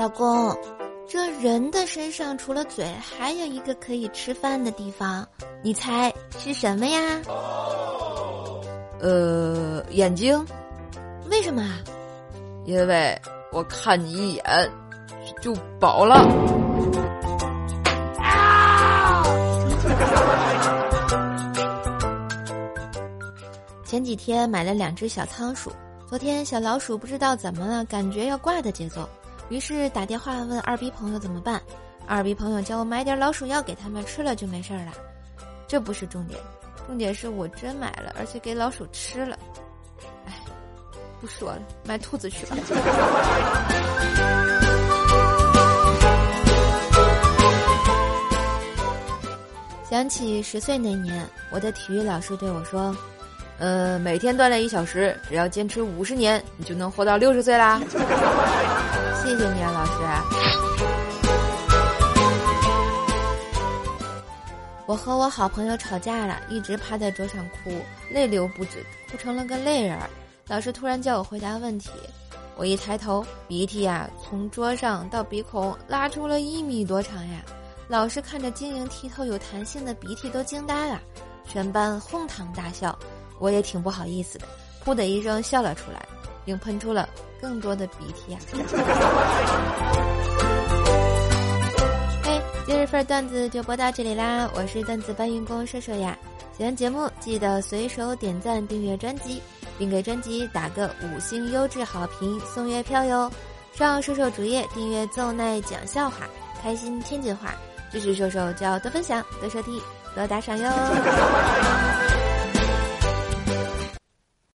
老公，这人的身上除了嘴，还有一个可以吃饭的地方，你猜是什么呀？呃，眼睛。为什么？因为我看你一眼就饱了。前几天买了两只小仓鼠，昨天小老鼠不知道怎么了，感觉要挂的节奏，于是打电话问二逼朋友怎么办。二逼朋友叫我买点老鼠药给他们吃了就没事了。这不是重点，重点是我真买了，而且给老鼠吃了。哎，不说了，买兔子去吧。想起十岁那年，我的体育老师对我说。呃，每天锻炼一小时，只要坚持五十年，你就能活到六十岁啦！谢谢你啊，老师。我和我好朋友吵架了，一直趴在桌上哭，泪流不止，哭成了个泪人儿。老师突然叫我回答问题，我一抬头，鼻涕呀从桌上到鼻孔拉出了一米多长呀！老师看着晶莹剔透、有弹性的鼻涕都惊呆了，全班哄堂大笑。我也挺不好意思的，噗的一声笑了出来，并喷出了更多的鼻涕啊！嘿，今日份段子就播到这里啦，我是段子搬运工瘦瘦呀。喜欢节目记得随手点赞、订阅专辑，并给专辑打个五星优质好评送月票哟。上瘦瘦主页订阅奏奈讲笑话，开心天津话，支持瘦瘦就要多分享、多收听、多打赏哟。